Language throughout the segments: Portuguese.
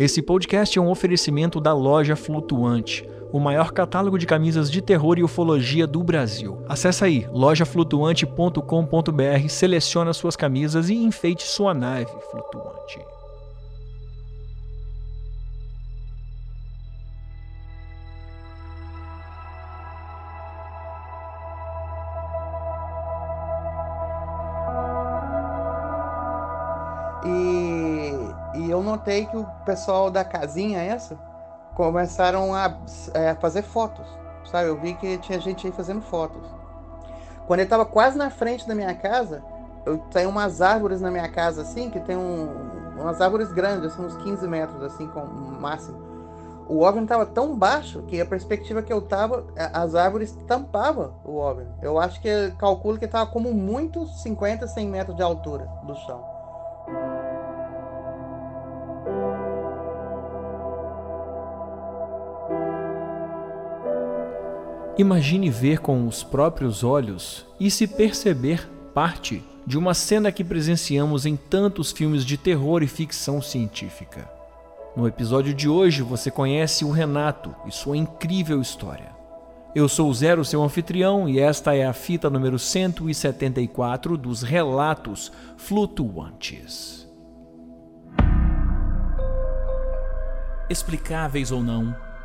Esse podcast é um oferecimento da Loja Flutuante, o maior catálogo de camisas de terror e ufologia do Brasil. Acesse aí lojaflutuante.com.br, selecione suas camisas e enfeite sua nave flutuante. Notei que o pessoal da casinha essa começaram a, é, fazer fotos, sabe? Eu vi que tinha gente aí fazendo fotos. Quando ele estava quase na frente da minha casa, eu tenho umas árvores na minha casa assim, que tem um, umas árvores grandes, assim, uns 15 metros assim, com máximo. O OVNI estava tão baixo que a perspectiva que eu tava, as árvores tampavam o OVNI. Eu acho que calculo que estava como muito 50, 100 metros de altura do chão. Imagine ver com os próprios olhos e se perceber parte de uma cena que presenciamos em tantos filmes de terror e ficção científica. No episódio de hoje você conhece o Renato e sua incrível história. Eu sou o Zero, seu anfitrião, e esta é a fita número 174 dos Relatos Flutuantes. Explicáveis ou não,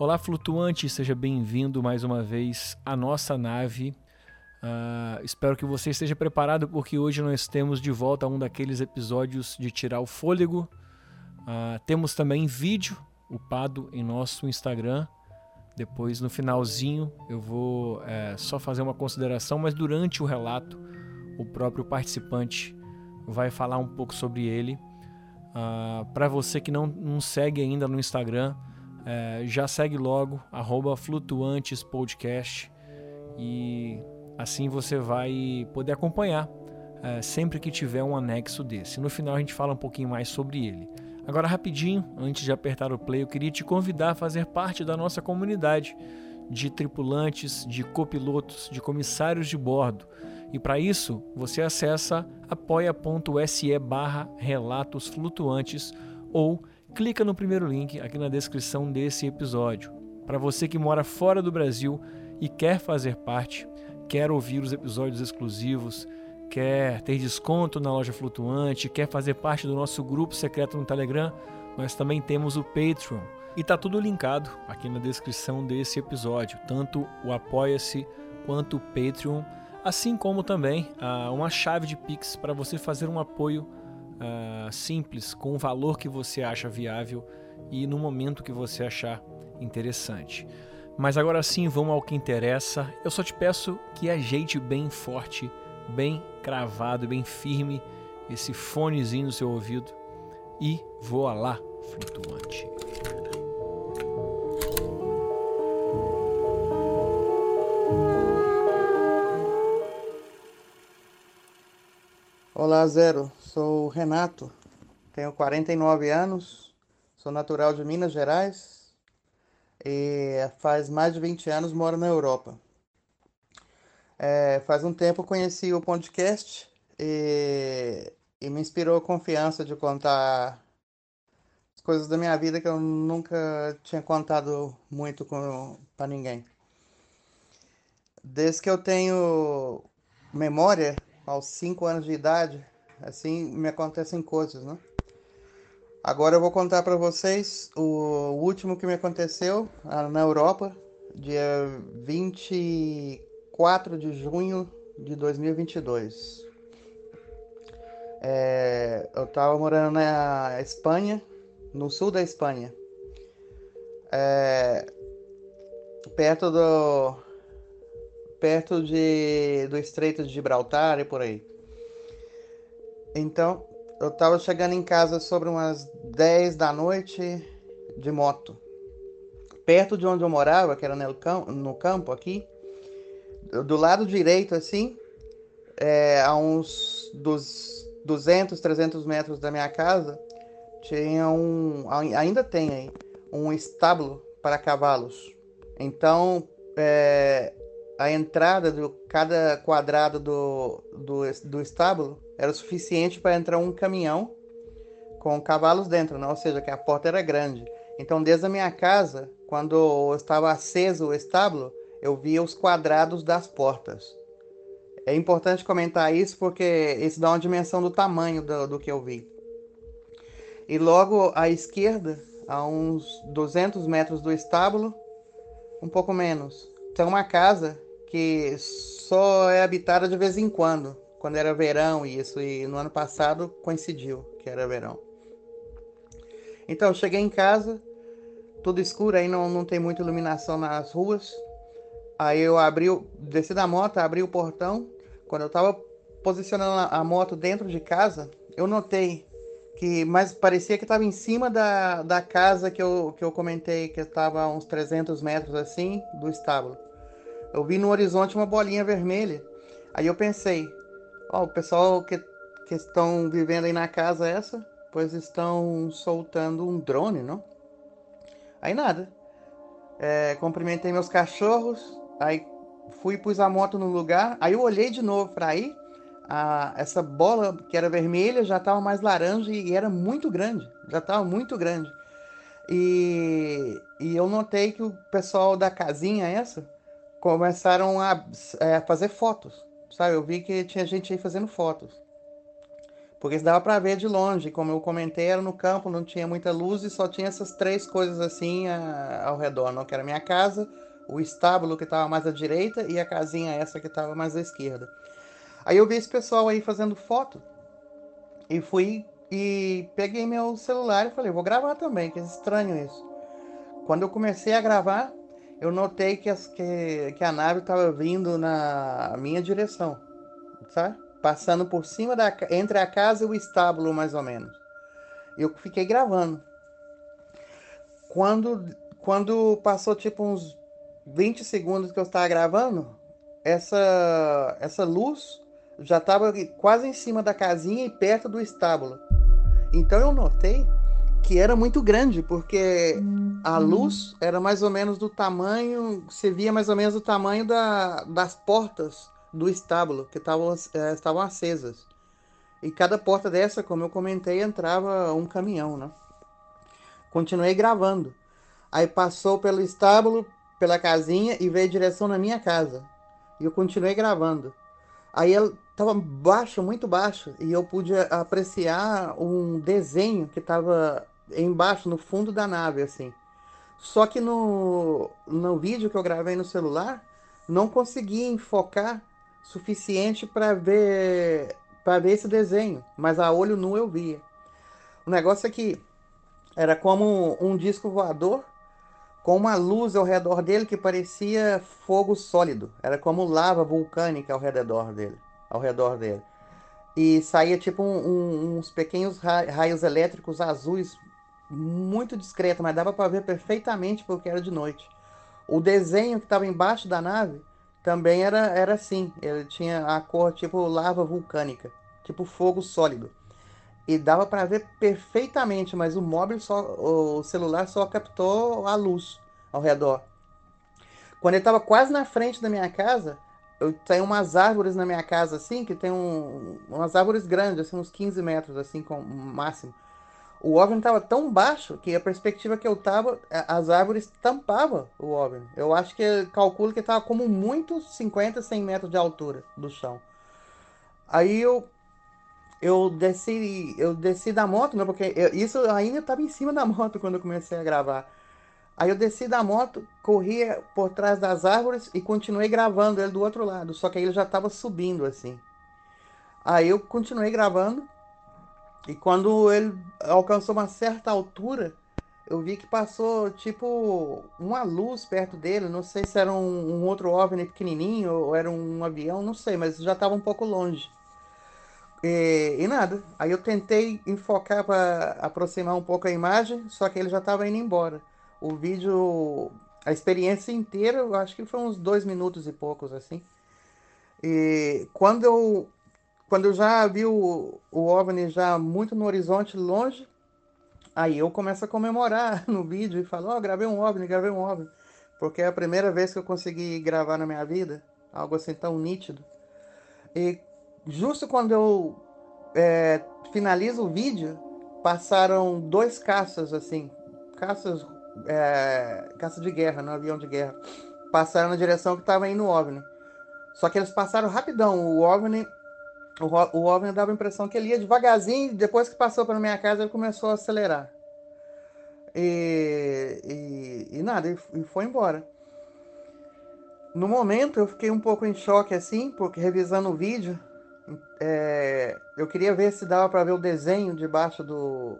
Olá, flutuante, seja bem-vindo mais uma vez à nossa nave. Uh, espero que você esteja preparado porque hoje nós temos de volta um daqueles episódios de tirar o fôlego. Uh, temos também vídeo upado em nosso Instagram. Depois, no finalzinho, eu vou é, só fazer uma consideração, mas durante o relato, o próprio participante vai falar um pouco sobre ele. Uh, ah, Para você que não, não segue ainda no Instagram, é, já segue logo, arroba flutuantespodcast e assim você vai poder acompanhar é, sempre que tiver um anexo desse. No final a gente fala um pouquinho mais sobre ele. Agora, rapidinho, antes de apertar o play, eu queria te convidar a fazer parte da nossa comunidade de tripulantes, de copilotos, de comissários de bordo. E para isso, você acessa apoia.se barra relatos flutuantes ou clica no primeiro link aqui na descrição desse episódio. Para você que mora fora do Brasil e quer fazer parte, quer ouvir os episódios exclusivos, quer ter desconto na loja flutuante, quer fazer parte do nosso grupo secreto no Telegram, nós também temos o Patreon. E tá tudo linkado aqui na descrição desse episódio, tanto o Apoia-se quanto o Patreon, assim como também ah, uma chave de Pix para você fazer um apoio uh, simples, com o valor que você acha viável e no momento que você achar interessante. Mas agora sim, vamos ao que interessa. Eu só te peço que ajeite bem forte, bem cravado, bem firme esse fonezinho no seu ouvido e voa lá, flutuante. Olá, Zero. Sou o Renato, tenho 49 anos, sou natural de Minas Gerais e faz mais de 20 anos moro na Europa. É, faz um tempo conheci o podcast e, e me inspirou a confiança de contar as coisas da minha vida que eu nunca tinha contado muito para ninguém. Desde que eu tenho memória, aos 5 anos de idade, assim me acontecem coisas, né? Agora eu vou contar para vocês o último que me aconteceu ah, na Europa, dia 24 de junho de 2022. É, eu estava morando na Espanha, no sul da Espanha, é, perto do perto de, do Estreito de Gibraltar e por aí. Então, eu tava chegando em casa sobre umas 10 da noite de moto. Perto de onde eu morava, que era no campo, aqui, do lado direito, assim, é, a uns dos 200, 300 metros da minha casa, tinha um, ainda tem aí, um estábulo para cavalos. Então, é, a entrada de cada quadrado do, do, do estábulo era suficiente para entrar um caminhão com cavalos dentro, né? ou seja, que a porta era grande. Então, desde a minha casa, quando estava aceso o estábulo, eu via os quadrados das portas. É importante comentar isso porque isso dá uma dimensão do tamanho do, do que eu vi. E logo à esquerda, a uns 200 metros do estábulo, um pouco menos, tem uma casa que só é habitada de vez em quando, quando era verão isso, e no ano passado coincidiu que era verão. Então, cheguei em casa, tudo escuro, aí não, não tem muita iluminação nas ruas. Aí eu abri, desci da moto, abri o portão. Quando eu estava posicionando a moto dentro de casa, eu notei que mas parecia que estava em cima da, da casa que eu, que eu comentei, que estava uns 300 metros assim do estábulo. Eu vi no horizonte uma bolinha vermelha. Aí eu pensei, ó, o pessoal que, que estão vivendo aí na casa essa, pois estão soltando um drone, não? Aí nada. É, cumprimentei meus cachorros, aí fui pus a moto no lugar, aí eu olhei de novo para aí a, essa bola que era vermelha já estava mais laranja e era muito grande, já estava muito grande. E, e eu notei que o pessoal da casinha essa começaram a, é, fazer fotos, sabe? Eu vi que tinha gente aí fazendo fotos. Porque dava para ver de longe, como eu comentei, era no campo, não tinha muita luz e só tinha essas três coisas assim a, ao redor, não? que era a minha casa, o estábulo que estava mais à direita e a casinha essa que estava mais à esquerda. Aí eu vi esse pessoal aí fazendo foto e fui e peguei meu celular e falei, vou gravar também, que é estranho isso. Quando eu comecei a gravar, eu notei que, as, que, que a nave estava vindo na minha direção, sabe? Passando por cima da entre a casa e o estábulo, mais ou menos. Eu fiquei gravando. Quando, quando passou tipo uns 20 segundos que eu estava gravando, essa, essa luz já estava quase em cima da casinha e perto do estábulo. Então eu notei que era muito grande, porque a luz era mais ou menos do tamanho, se via mais ou menos do tamanho da, das portas do estábulo, que tavam, é, estavam acesas. E cada porta dessa, como eu comentei, entrava um caminhão, né? Continuei gravando. Aí passou pelo estábulo, pela casinha e veio direção na minha casa. E eu continuei gravando. Aí ela estava baixo, muito baixo, e eu pude apreciar um desenho que estava embaixo, no fundo da nave, assim. Só que no, no vídeo que eu gravei no celular, não consegui enfocar suficiente para ver para ver esse desenho, mas a olho nu eu via. O negócio é que era como um disco voador com uma luz ao redor dele que parecia fogo sólido. Era como lava vulcânica ao redor dele, ao redor dele. E saía tipo um, um, uns pequenos raios elétricos azuis, muito discreto, mas dava para ver perfeitamente porque era de noite. O desenho que estava embaixo da nave também era, era assim. Ele tinha a cor tipo lava vulcânica, tipo fogo sólido. E dava para ver perfeitamente, mas o móvel só, o celular só captou a luz ao redor. Quando ele estava quase na frente da minha casa, eu tenho umas árvores na minha casa assim, que tem um, umas árvores grandes, assim, uns 15 metros assim com máximo. O OVNI estava tão baixo que a perspectiva que eu estava, as árvores tampavam o OVNI. Eu acho que calculo que estava como muito 50, 100 metros de altura do chão. Aí eu eu desci, eu desci da moto, né, porque eu, isso ainda estava em cima da moto quando eu comecei a gravar. Aí eu desci da moto, corria por trás das árvores e continuei gravando ele do outro lado, só que aí ele já estava subindo assim. Aí eu continuei gravando e quando ele alcançou uma certa altura, eu vi que passou tipo uma luz perto dele. Não sei se era um, um outro OVNI pequenininho ou era um avião, não sei, mas já estava um pouco longe. E, e, nada. Aí eu tentei enfocar para aproximar um pouco a imagem, só que ele já estava indo embora. O vídeo, a experiência inteira, eu acho que foi uns dois minutos e poucos assim. E quando eu, quando eu já vi o, o OVNI já muito no horizonte, longe, aí eu começo a comemorar no vídeo e falo, ó, oh, gravei um OVNI, gravei um OVNI. Porque é a primeira vez que eu consegui gravar na minha vida, algo assim tão nítido. E justo quando eu é, finalizo o vídeo, passaram dois caças, assim, caças, é, caça de guerra, no avião de guerra, passaram na direção que estava indo o OVNI. Só que eles passaram rapidão, o OVNI, o, o dava a impressão que ele ia devagarzinho, depois que passou para minha casa ele começou a acelerar. E, e, e nada, e foi embora. No momento eu fiquei um pouco em choque assim, porque revisando o vídeo, é, eu queria ver se dava para ver o desenho debaixo do,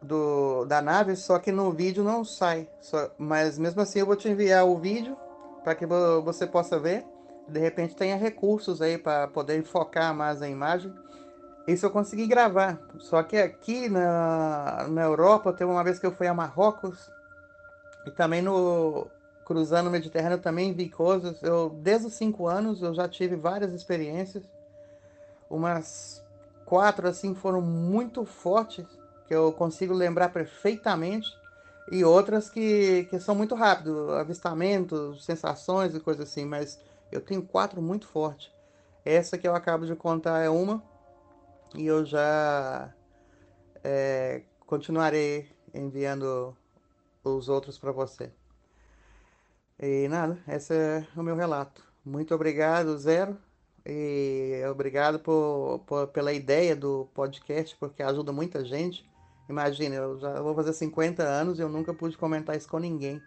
do da nave, só que no vídeo não sai. Só, mas mesmo assim eu vou te enviar o vídeo para que você possa ver. De repente tenha recursos aí para poder focar mais a imagem. Isso eu consegui gravar. Só que aqui na, na Europa, teve uma vez que eu fui a Marrocos e também no cruzando o Mediterrâneo também vi coisas. Eu, desde os cinco anos, eu já tive várias experiências. Umas quatro, assim, foram muito fortes, que eu consigo lembrar perfeitamente. E outras que, que são muito rápido, avistamentos, sensações e coisas assim. Mas eu tenho quatro muito fortes. Essa que eu acabo de contar é uma. E eu já é, continuarei enviando os outros para você. E nada, esse é o meu relato. Muito obrigado, Zero. E obrigado por, por, pela ideia do podcast, porque ajuda muita gente. Imagina, eu já vou fazer 50 anos e eu nunca pude comentar isso com ninguém.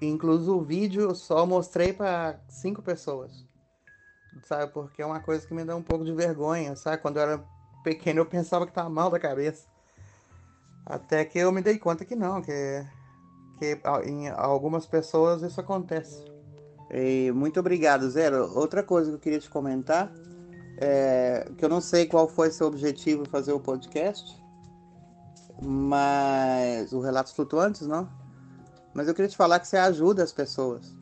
Incluso o vídeo eu só mostrei para cinco pessoas. Sabe? Porque é uma coisa que me dá um pouco de vergonha, sabe? Quando eu era pequeno eu pensava que tava mal da cabeça. Até que eu me dei conta que não, que que em algumas pessoas isso acontece. E muito obrigado, Zero. Outra coisa que eu queria te comentar é que eu não sei qual foi seu objetivo fazer o podcast, mas o Relatos Flutuantes, não? Mas eu queria te falar que você ajuda as pessoas.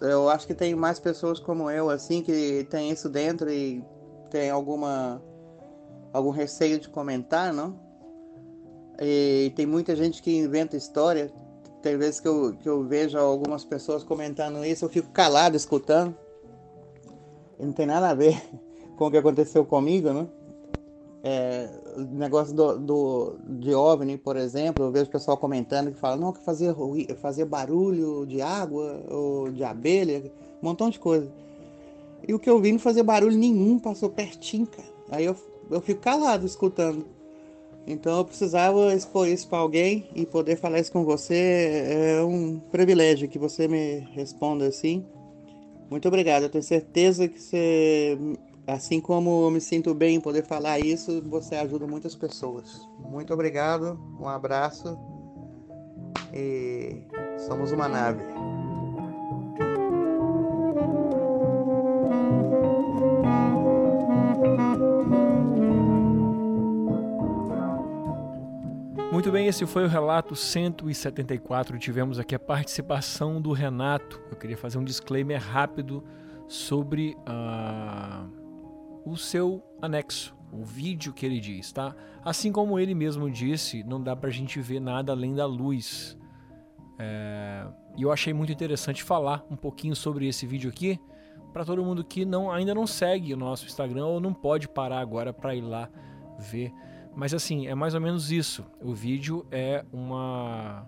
Eu acho que tem mais pessoas como eu, assim, que tem isso dentro e tem alguma algum receio de comentar, não? E tem muita gente que inventa história. Tem vezes que eu, que eu vejo algumas pessoas comentando isso, eu fico calado escutando. E não tem nada a ver com o que aconteceu comigo, né? É, negócio do, do, de OVNI, por exemplo, eu vejo o pessoal comentando que fala, não, que fazia, fazia barulho de água ou de abelha, um montão de coisa. E o que eu vi não fazia barulho nenhum, passou pertinho, cara. Aí eu, eu fico calado escutando. Então eu precisava expor isso para alguém e poder falar isso com você é um privilégio que você me responda assim. Muito obrigado. Eu tenho certeza que você, assim como eu me sinto bem em poder falar isso, você ajuda muitas pessoas. Muito obrigado. Um abraço e somos uma nave. Muito bem, esse foi o relato 174. Tivemos aqui a participação do Renato. Eu queria fazer um disclaimer rápido sobre uh, o seu anexo, o vídeo que ele diz, tá? Assim como ele mesmo disse, não dá pra gente ver nada além da luz. É, e eu achei muito interessante falar um pouquinho sobre esse vídeo aqui para todo mundo que não, ainda não segue o nosso Instagram ou não pode parar agora para ir lá ver. Mas assim, é mais ou menos isso. O vídeo é uma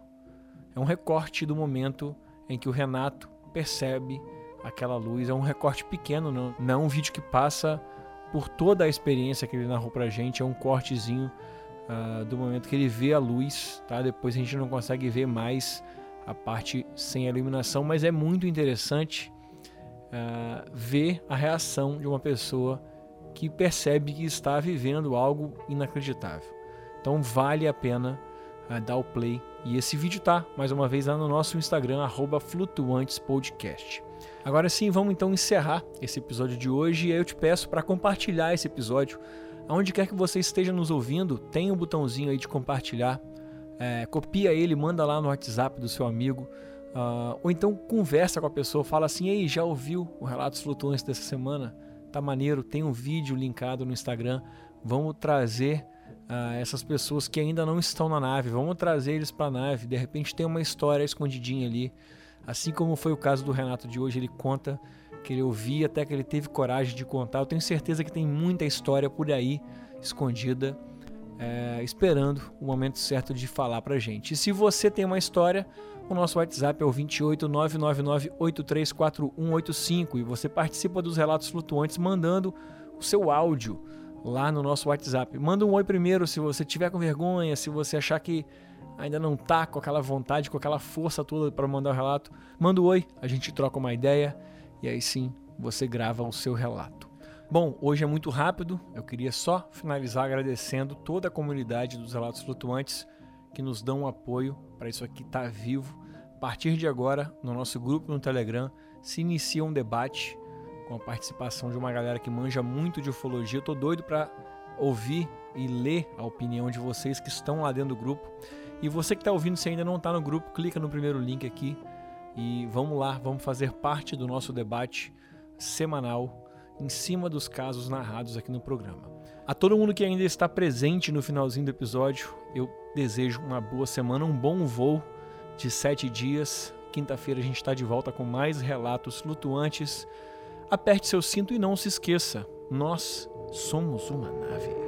é um recorte do momento em que o Renato percebe aquela luz. É um recorte pequeno, não, não um vídeo que passa por toda a experiência que ele narrou pra gente. É um cortezinho uh, do momento que ele vê a luz, tá? Depois a gente não consegue ver mais a parte sem a iluminação, mas é muito interessante uh, ver a reação de uma pessoa que percebe que está vivendo algo inacreditável. Então vale a pena uh, dar o play. E esse vídeo tá, mais uma vez, lá no nosso Instagram, @flutuantespodcast. Agora sim, vamos então encerrar esse episódio de hoje e eu te peço para compartilhar esse episódio. Aonde quer que você esteja nos ouvindo, tem um botãozinho aí de compartilhar. É, copia ele, manda lá no WhatsApp do seu amigo. Uh, ou então conversa com a pessoa, fala assim: Ei, já ouviu o Relatos Flutuantes dessa semana? Tá maneiro, tem um vídeo linkado no Instagram. Vamos trazer uh, essas pessoas que ainda não estão na nave, vamos trazer eles para a nave. De repente tem uma história escondidinha ali. Assim como foi o caso do Renato de hoje, ele conta que ele ouvia até que ele teve coragem de contar. Eu tenho certeza que tem muita história por aí escondida, é, esperando o momento certo de falar pra gente. E se você tem uma história, o nosso WhatsApp é o 28999834185 e você participa dos relatos flutuantes mandando o seu áudio lá no nosso WhatsApp. Manda um oi primeiro se você tiver com vergonha, se você achar que ainda não tá com aquela vontade, com aquela força toda para mandar o relato. Manda um oi, a gente troca uma ideia e aí sim você grava o seu relato. Bom, hoje é muito rápido, eu queria só finalizar agradecendo toda a comunidade dos Relatos Flutuantes que nos dão um apoio para isso aqui estar tá vivo. A partir de agora, no nosso grupo no Telegram, se inicia um debate com a participação de uma galera que manja muito de ufologia. Eu tô doido para ouvir e ler a opinião de vocês que estão lá dentro do grupo. E você que está ouvindo, se ainda não está no grupo, clica no primeiro link aqui e vamos lá, vamos fazer parte do nosso debate semanal em cima dos casos narrados aqui no programa. A todo mundo que ainda está presente no finalzinho do episódio, eu desejo uma boa semana, um bom voo de sete dias. Quinta-feira a gente está de volta com mais relatos flutuantes. Aperte seu cinto e não se esqueça: nós somos uma nave.